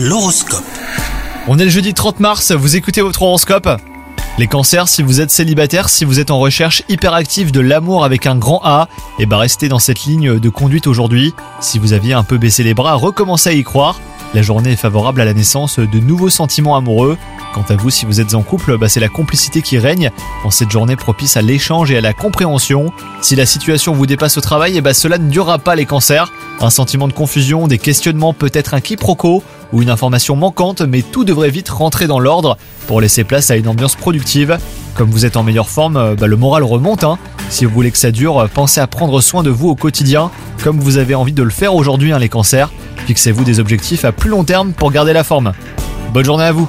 L'horoscope. On est le jeudi 30 mars, vous écoutez votre horoscope? Les cancers, si vous êtes célibataire, si vous êtes en recherche hyperactive de l'amour avec un grand A, et bah restez dans cette ligne de conduite aujourd'hui. Si vous aviez un peu baissé les bras, recommencez à y croire. La journée est favorable à la naissance de nouveaux sentiments amoureux. Quant à vous, si vous êtes en couple, bah c'est la complicité qui règne en cette journée propice à l'échange et à la compréhension. Si la situation vous dépasse au travail, et bah cela ne durera pas les cancers. Un sentiment de confusion, des questionnements, peut-être un quiproquo ou une information manquante, mais tout devrait vite rentrer dans l'ordre pour laisser place à une ambiance productive. Comme vous êtes en meilleure forme, bah le moral remonte. Hein. Si vous voulez que ça dure, pensez à prendre soin de vous au quotidien, comme vous avez envie de le faire aujourd'hui, hein, les cancers. Fixez-vous des objectifs à plus long terme pour garder la forme. Bonne journée à vous